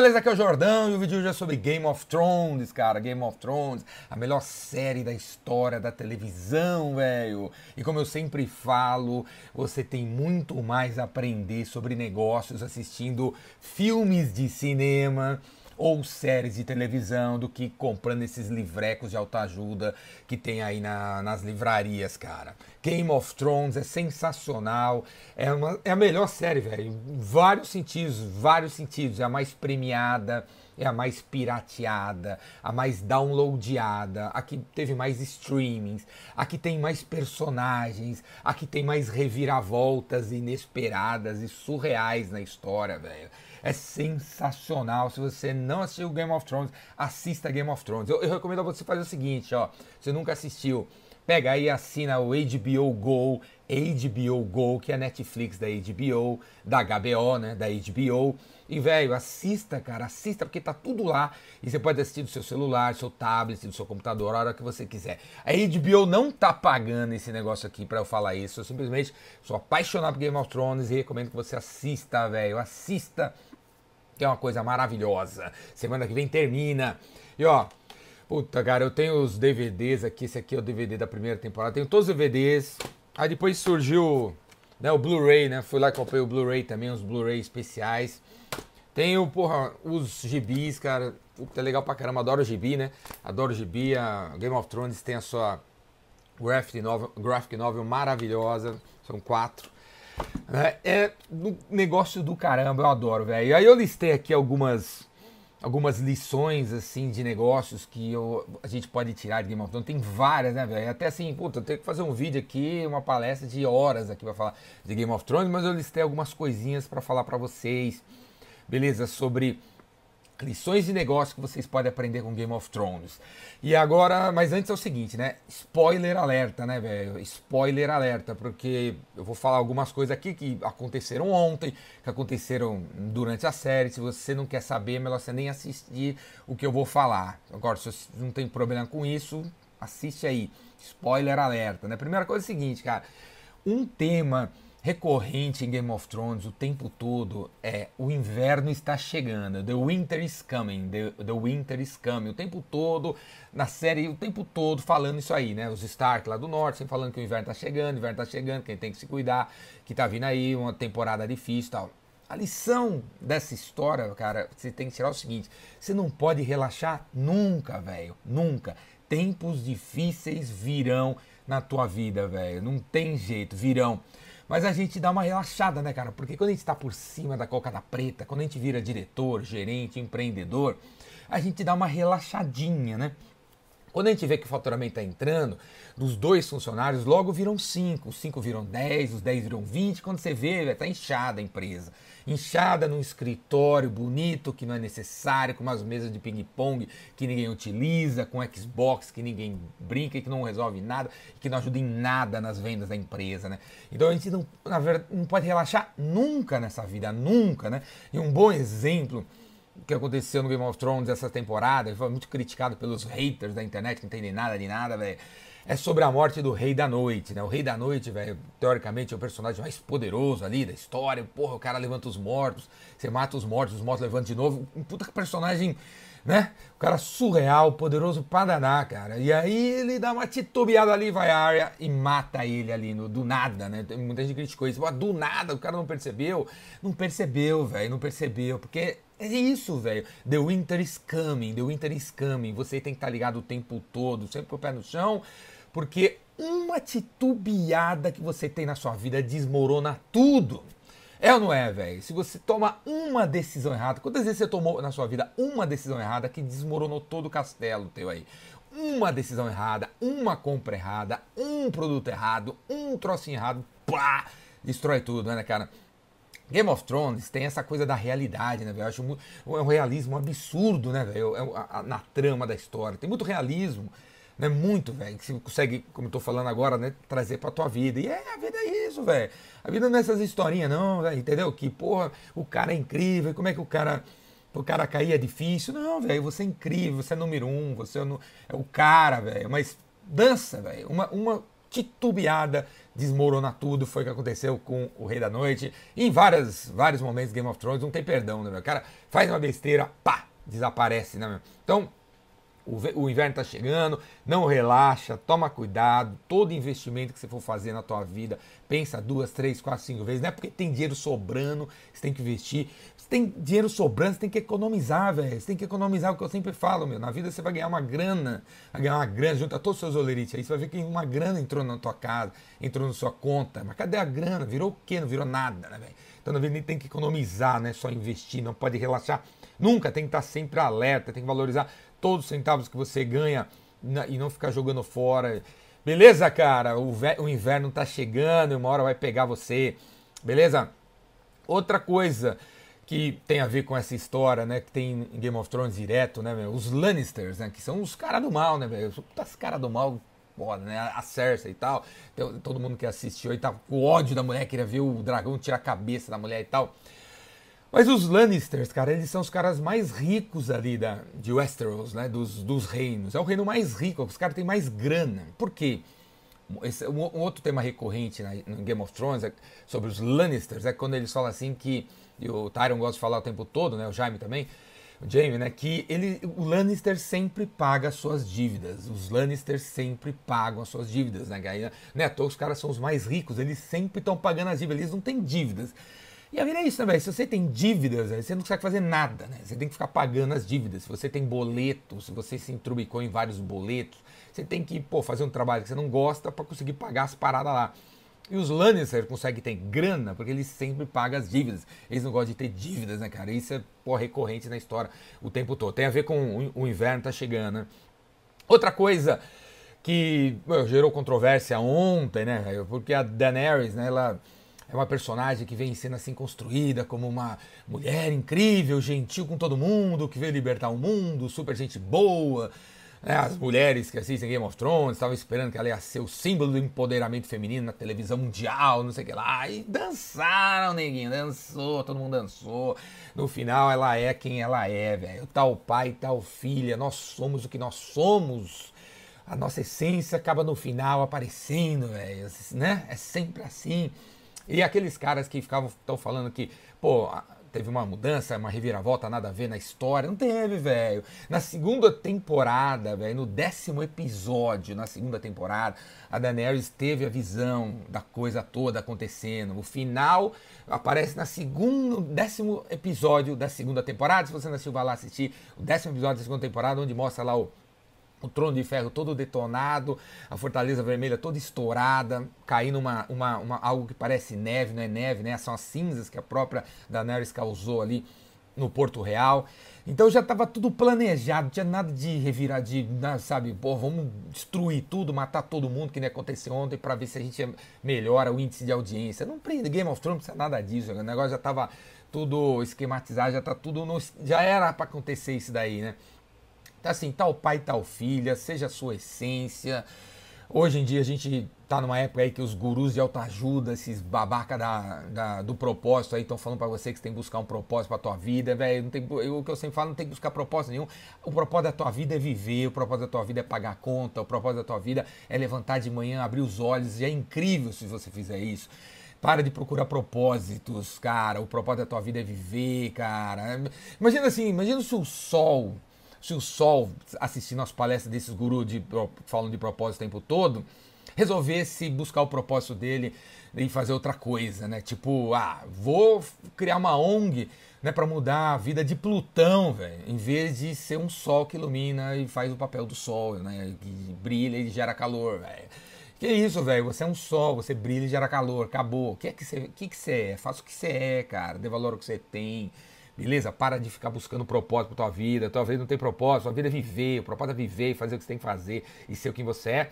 beleza? Aqui é o Jordão e o vídeo hoje é sobre Game of Thrones, cara. Game of Thrones, a melhor série da história da televisão, velho. E como eu sempre falo, você tem muito mais a aprender sobre negócios assistindo filmes de cinema ou séries de televisão do que comprando esses livrecos de autoajuda que tem aí na, nas livrarias, cara. Game of Thrones é sensacional, é, uma, é a melhor série, velho, vários sentidos, vários sentidos, é a mais premiada, é a mais pirateada, a mais downloadada, a que teve mais streamings, a que tem mais personagens, a que tem mais reviravoltas inesperadas e surreais na história, velho. É sensacional. Se você não assistiu Game of Thrones, assista Game of Thrones. Eu, eu recomendo a você fazer o seguinte, ó. Se nunca assistiu, pega aí e assina o HBO Go, HBO Go, que é a Netflix da HBO, da HBO, né, da HBO. E, velho, assista, cara, assista, porque tá tudo lá. E você pode assistir do seu celular, do seu tablet, do seu computador, a hora que você quiser. A HBO não tá pagando esse negócio aqui para eu falar isso. Eu simplesmente sou apaixonado por Game of Thrones e recomendo que você assista, velho. Assista que é uma coisa maravilhosa. Semana que vem termina. E ó, puta, cara, eu tenho os DVDs aqui. Esse aqui é o DVD da primeira temporada. Tenho todos os DVDs. Aí depois surgiu né, o Blu-ray, né? Fui lá e comprei o Blu-ray também, os Blu-ray especiais. Tenho, porra, os gibis, cara. Puta, é legal pra caramba. Adoro gibi, né? Adoro gibi. A Game of Thrones tem a sua graphic novel, graphic novel maravilhosa. São quatro. É, é um negócio do caramba, eu adoro, velho. Aí eu listei aqui algumas algumas lições assim de negócios que eu, a gente pode tirar de Game of Thrones. Tem várias, né, velho? Até assim, puta, eu tenho que fazer um vídeo aqui, uma palestra de horas aqui para falar de Game of Thrones, mas eu listei algumas coisinhas para falar para vocês. Beleza? Sobre lições de negócio que vocês podem aprender com Game of Thrones. E agora, mas antes é o seguinte, né? Spoiler alerta, né, velho? Spoiler alerta, porque eu vou falar algumas coisas aqui que aconteceram ontem, que aconteceram durante a série. Se você não quer saber, é melhor você nem assistir o que eu vou falar. Agora, se você não tem problema com isso, assiste aí. Spoiler alerta, né? Primeira coisa é o seguinte, cara. Um tema recorrente em Game of Thrones o tempo todo é o inverno está chegando, the winter is coming, the, the winter is coming, o tempo todo na série, o tempo todo falando isso aí, né? Os Stark lá do norte sempre falando que o inverno está chegando, o inverno está chegando, quem tem que se cuidar, que tá vindo aí uma temporada difícil, tal. A lição dessa história, cara, você tem que tirar o seguinte: você não pode relaxar nunca, velho, nunca. Tempos difíceis virão na tua vida, velho. Não tem jeito, virão. Mas a gente dá uma relaxada, né, cara? Porque quando a gente está por cima da cocada preta, quando a gente vira diretor, gerente, empreendedor, a gente dá uma relaxadinha, né? Quando a gente vê que o faturamento está entrando, dos dois funcionários, logo viram cinco. Os cinco viram dez, os dez viram vinte. Quando você vê, está inchada a empresa inchada num escritório bonito que não é necessário, com umas mesas de ping-pong que ninguém utiliza, com Xbox que ninguém brinca e que não resolve nada, que não ajuda em nada nas vendas da empresa, né? Então a gente não, na verdade, não pode relaxar nunca nessa vida, nunca, né? E um bom exemplo que aconteceu no Game of Thrones essa temporada, foi muito criticado pelos haters da internet que não entendem nada de nada, velho é sobre a morte do Rei da Noite, né? O Rei da Noite, velho, teoricamente é o personagem mais poderoso ali da história. Porra, o cara levanta os mortos, você mata os mortos, os mortos levantam de novo. Um puta personagem, né? O cara surreal, poderoso pra danar, cara. E aí ele dá uma titubeada ali, vai a área e mata ele ali no, do nada, né? Muita gente criticou isso. do nada, o cara não percebeu. Não percebeu, velho, não percebeu. Porque é isso, velho. The winter is coming, the winter is coming. Você tem que estar tá ligado o tempo todo, sempre com o pé no chão, porque uma titubeada que você tem na sua vida desmorona tudo. É ou não é, velho? Se você toma uma decisão errada, quantas vezes você tomou na sua vida uma decisão errada que desmoronou todo o castelo teu aí? Uma decisão errada, uma compra errada, um produto errado, um trocinho errado, pá, destrói tudo, né, cara? Game of Thrones tem essa coisa da realidade, né, velho? Eu acho muito, é um realismo absurdo, né, velho? É, na trama da história. Tem muito realismo, né? Muito, velho. Que você consegue, como eu tô falando agora, né? Trazer pra tua vida. E é, a vida é isso, velho. A vida não é essas historinhas, não, velho. Entendeu? Que, porra, o cara é incrível. Como é que o cara. O cara cair é difícil. Não, velho. Você é incrível. Você é número um. Você é, no, é o cara, velho. Mas dança, velho. Uma, uma titubeada, desmorona tudo. Foi o que aconteceu com o Rei da Noite. E em várias, vários momentos Game of Thrones não tem perdão, né, meu? O cara faz uma besteira, pá, desaparece, né, meu? Então, o, inverno está chegando, não relaxa, toma cuidado. Todo investimento que você for fazer na tua vida, pensa duas, três, quatro, cinco vezes. Não é porque tem dinheiro sobrando, você tem que investir. Se tem dinheiro sobrando, você tem que economizar, velho. Você tem que economizar, o que eu sempre falo, meu. Na vida você vai ganhar uma grana, vai ganhar uma grana, junta todos os seus olerites aí, você vai ver que uma grana entrou na tua casa, entrou na sua conta. Mas cadê a grana? Virou o quê? Não virou nada, né, velho? Então na vida tem que economizar, né? Só investir, não pode relaxar. Nunca tem que estar sempre alerta, tem que valorizar todos os centavos que você ganha e não ficar jogando fora. Beleza, cara? O, o inverno tá chegando e uma hora vai pegar você. Beleza? Outra coisa que tem a ver com essa história, né? Que tem em Game of Thrones direto, né, meu? Os Lannisters, né? Que são os caras do mal, né, velho? Os caras do mal, foda, né? A Cersei e tal. Todo mundo que assistiu aí tá com ódio da mulher, queria ver o dragão tirar a cabeça da mulher e tal. Mas os Lannisters, cara, eles são os caras mais ricos ali da, de Westeros, né? Dos, dos reinos. É o reino mais rico, os caras têm mais grana. Por quê? Esse, um, um, outro tema recorrente na, no Game of Thrones é sobre os Lannisters é quando eles falam assim que, e o Tyrion gosta de falar o tempo todo, né? O Jaime também, o Jaime, né? Que ele, o Lannister sempre paga as suas dívidas. Os Lannisters sempre pagam as suas dívidas, né? Né? Todos os caras são os mais ricos, eles sempre estão pagando as dívidas, eles não têm dívidas. E a vida é isso, né, velho? Se você tem dívidas, você não consegue fazer nada, né? Você tem que ficar pagando as dívidas. Se você tem boletos, se você se intrubicou em vários boletos, você tem que, pô, fazer um trabalho que você não gosta para conseguir pagar as paradas lá. E os Lannister conseguem ter grana porque eles sempre pagam as dívidas. Eles não gostam de ter dívidas, né, cara? Isso é, pô, recorrente na história o tempo todo. Tem a ver com o inverno tá chegando, né? Outra coisa que gerou controvérsia ontem, né, porque a Daenerys, né, ela é uma personagem que vem sendo assim construída como uma mulher incrível, gentil com todo mundo, que veio libertar o mundo, super gente boa. Né? As mulheres que assistem Game of Thrones estavam esperando que ela ia ser o símbolo do empoderamento feminino na televisão mundial, não sei o que lá. E dançaram, neguinho, dançou, todo mundo dançou. No final, ela é quem ela é, velho. Tal pai, tal filha, nós somos o que nós somos a nossa essência acaba no final aparecendo, velho, né? É sempre assim. E aqueles caras que ficavam estão falando que, pô, teve uma mudança, uma reviravolta, nada a ver na história. Não teve, velho. Na segunda temporada, velho, no décimo episódio, na segunda temporada, a Daenerys teve a visão da coisa toda acontecendo. O final aparece na segunda, décimo episódio da segunda temporada. Se você não assistiu, vai lá assistir o décimo episódio da segunda temporada, onde mostra lá o o trono de ferro todo detonado, a fortaleza vermelha toda estourada, caindo uma, uma, uma, algo que parece neve, não é neve, né? São as cinzas que a própria Daenerys causou ali no Porto Real. Então já estava tudo planejado, não tinha nada de revirar, de, sabe, pô, vamos destruir tudo, matar todo mundo, que nem aconteceu ontem, para ver se a gente melhora o índice de audiência. Não prende Game of Thrones, não nada disso, o negócio já estava tudo esquematizado, já tá tudo no, já era para acontecer isso daí, né? Então, assim, tal pai, tal filha, seja a sua essência. Hoje em dia a gente tá numa época aí que os gurus de autoajuda, esses babaca da, da do propósito aí estão falando para você que você tem que buscar um propósito para tua vida, velho. O que eu sempre falo, não tem que buscar propósito nenhum. O propósito da tua vida é viver, o propósito da tua vida é pagar conta, o propósito da tua vida é levantar de manhã, abrir os olhos, e é incrível se você fizer isso. Para de procurar propósitos, cara. O propósito da tua vida é viver, cara. Imagina assim, imagina se o sol se o Sol, assistindo as palestras desses gurus de, falando de propósito o tempo todo, resolvesse buscar o propósito dele e fazer outra coisa, né? Tipo, ah, vou criar uma ONG né, para mudar a vida de Plutão, velho, em vez de ser um sol que ilumina e faz o papel do sol, né? Que brilha e gera calor, velho. Que isso, velho? Você é um sol, você brilha e gera calor, acabou. O que é que você, que que você é? Faça o que você é, cara. Dê valor ao que você tem. Beleza? Para de ficar buscando propósito para tua vida. Tua vida não tem propósito. Tua vida é viver. O propósito é viver fazer o que você tem que fazer e ser o que você é.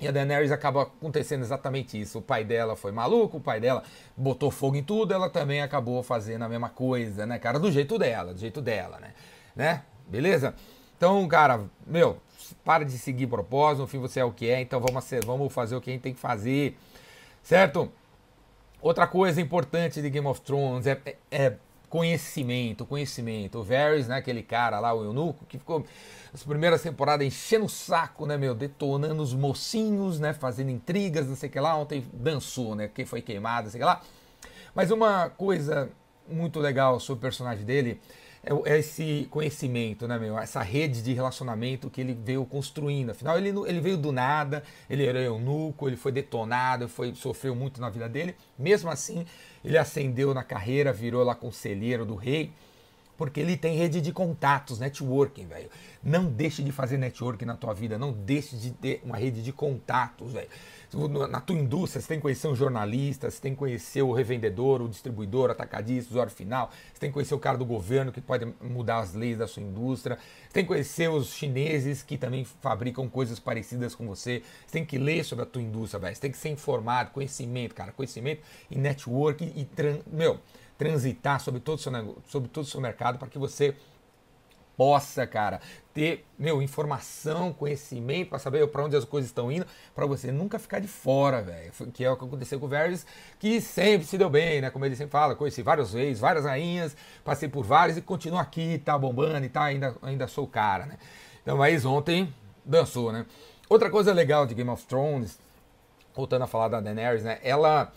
E a Daenerys acaba acontecendo exatamente isso. O pai dela foi maluco, o pai dela botou fogo em tudo, ela também acabou fazendo a mesma coisa, né, cara? Do jeito dela, do jeito dela, né? né? Beleza? Então, cara, meu, para de seguir propósito, no fim você é o que é, então vamos, vamos fazer o que a gente tem que fazer, certo? Outra coisa importante de Game of Thrones é, é conhecimento, conhecimento. O Varys, né, aquele cara lá, o eunuco, que ficou as primeiras temporadas enchendo o saco, né, meu, detonando os mocinhos, né, fazendo intrigas, não sei o que lá. Ontem dançou, né, quem foi queimado, não sei o que lá. Mas uma coisa muito legal sobre o personagem dele é, é esse conhecimento, né, meu? Essa rede de relacionamento que ele veio construindo. Afinal, ele, ele veio do nada, ele era eunuco, ele foi detonado, foi, sofreu muito na vida dele. Mesmo assim, ele ascendeu na carreira, virou lá conselheiro do rei, porque ele tem rede de contatos, networking, velho. Não deixe de fazer networking na tua vida, não deixe de ter uma rede de contatos, velho na tua indústria, você tem que conhecer um jornalista, você tem que conhecer o revendedor, o distribuidor, atacadista, usuário final, você tem que conhecer o cara do governo que pode mudar as leis da sua indústria, você tem que conhecer os chineses que também fabricam coisas parecidas com você, você tem que ler sobre a tua indústria, velho, você tem que ser informado, conhecimento, cara, conhecimento e network e, meu, transitar sobre todo o seu, sobre todo o seu mercado para que você possa, cara, ter, meu, informação, conhecimento para saber para onde as coisas estão indo, para você nunca ficar de fora, velho. Que é o que aconteceu com o Varys, que sempre se deu bem, né? Como ele sempre fala, conheci várias vezes, várias rainhas, passei por várias e continuo aqui, tá bombando e tá, ainda, ainda sou o cara, né? Então, mas ontem dançou, né? Outra coisa legal de Game of Thrones, voltando a falar da Daenerys, né? Ela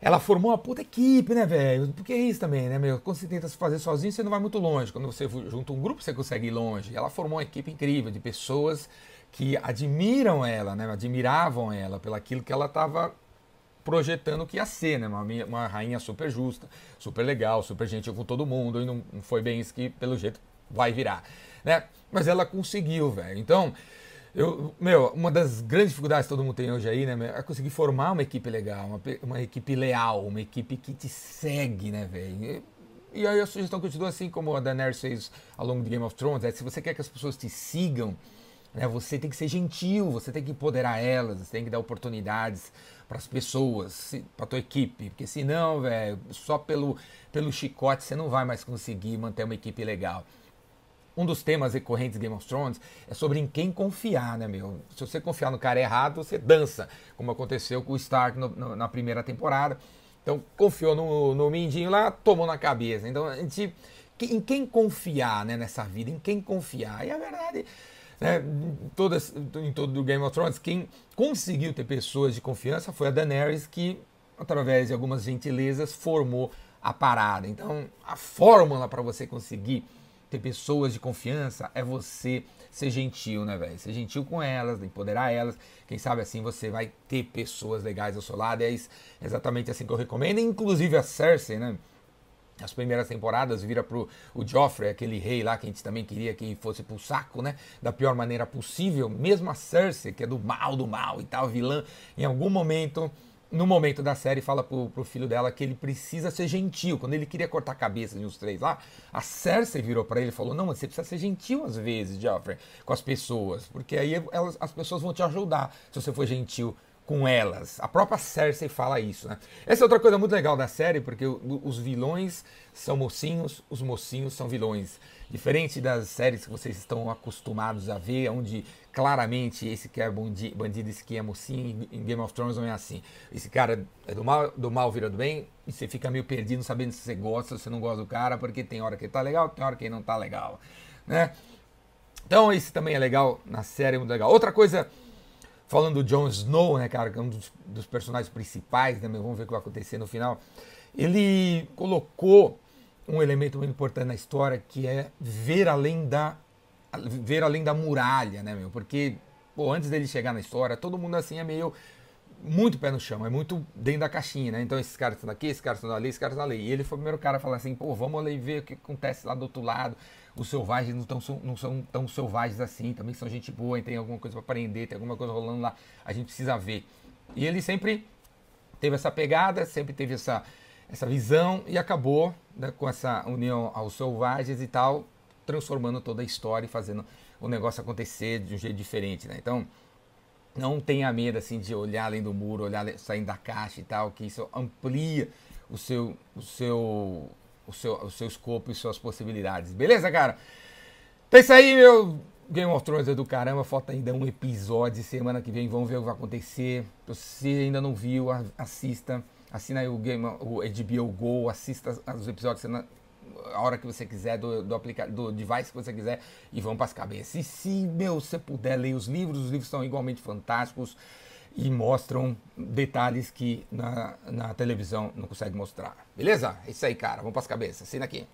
ela formou uma puta equipe, né, velho? Porque é isso também, né, meu? Quando você tenta se fazer sozinho, você não vai muito longe. Quando você junta um grupo, você consegue ir longe. Ela formou uma equipe incrível de pessoas que admiram ela, né? Admiravam ela pelo aquilo que ela estava projetando que ia ser, né? Uma, uma rainha super justa, super legal, super gentil com todo mundo. E não, não foi bem isso que, pelo jeito, vai virar, né? Mas ela conseguiu, velho. Então, eu, meu, uma das grandes dificuldades que todo mundo tem hoje aí, né, é conseguir formar uma equipe legal, uma, uma equipe leal, uma equipe que te segue, né, velho? E, e, aí a sugestão que eu te dou, assim como a Daenerys fez ao longo de Game of Thrones, é se você quer que as pessoas te sigam, né, você tem que ser gentil, você tem que empoderar elas, você tem que dar oportunidades para as pessoas, para tua equipe, porque senão, velho, só pelo, pelo chicote você não vai mais conseguir manter uma equipe legal. Um dos temas recorrentes de Game of Thrones é sobre em quem confiar, né, meu? Se você confiar no cara errado, você dança, como aconteceu com o Stark no, no, na primeira temporada. Então, confiou no, no Mindinho lá, tomou na cabeça. Então, a gente. Em quem confiar né, nessa vida? Em quem confiar? E a verdade. Né, todas, em todo o Game of Thrones, quem conseguiu ter pessoas de confiança foi a Daenerys, que, através de algumas gentilezas, formou a parada. Então, a fórmula para você conseguir ter pessoas de confiança é você ser gentil, né, velho? Ser gentil com elas, empoderar elas. Quem sabe assim você vai ter pessoas legais ao seu lado. É exatamente assim que eu recomendo. Inclusive a Cersei, né? As primeiras temporadas vira pro o Joffrey, aquele rei lá que a gente também queria que fosse pro saco, né? Da pior maneira possível. Mesmo a Cersei, que é do mal, do mal e tal, vilã, em algum momento no momento da série, fala pro, pro filho dela que ele precisa ser gentil. Quando ele queria cortar a cabeça de uns três lá, a Cersei virou para ele e falou: Não, mas você precisa ser gentil às vezes, Joffrey, com as pessoas, porque aí elas, as pessoas vão te ajudar se você for gentil com elas. A própria Cersei fala isso, né? Essa é outra coisa muito legal da série, porque os vilões são mocinhos, os mocinhos são vilões. Diferente das séries que vocês estão acostumados a ver, onde claramente esse que é bandido, esse que é mocinho, em Game of Thrones não é assim. Esse cara é do mal, do mal vira do bem, e você fica meio perdido sabendo se você gosta ou se não gosta do cara, porque tem hora que ele tá legal, tem hora que ele não tá legal, né? Então esse também é legal na série, é muito legal. Outra coisa falando do Jon Snow, né, cara, que é um dos, dos personagens principais, né, vamos ver o que vai acontecer no final. Ele colocou um elemento muito importante na história que é ver além da ver além da muralha, né, meu? Porque pô, antes dele chegar na história, todo mundo assim é meio muito pé no chão, é muito dentro da caixinha, né? Então esses caras estão aqui, esses caras estão ali, esses caras estão ali. E ele foi o primeiro cara a falar assim, pô, vamos ali ver o que acontece lá do outro lado os selvagens não, tão, não são tão selvagens assim, também são gente boa, tem alguma coisa para aprender, tem alguma coisa rolando lá, a gente precisa ver. E ele sempre teve essa pegada, sempre teve essa, essa visão e acabou né, com essa união aos selvagens e tal, transformando toda a história e fazendo o negócio acontecer de um jeito diferente, né? Então, não tenha medo assim de olhar além do muro, olhar saindo da caixa e tal, que isso amplia o seu, o seu o seu, o seu escopo e suas possibilidades. Beleza, cara? Então é isso aí, meu. Game of Thrones é do caramba, falta ainda um episódio. Semana que vem vamos ver o que vai acontecer. Se você ainda não viu, assista. Assina aí o, Game, o HBO Go, assista os episódios a hora que você quiser, do, do, aplica do device que você quiser, e vão para as cabeças. E se, meu, você puder ler os livros, os livros são igualmente fantásticos e mostram detalhes que na, na televisão não consegue mostrar. Beleza? É isso aí, cara. Vamos para as cabeças. Assina aqui.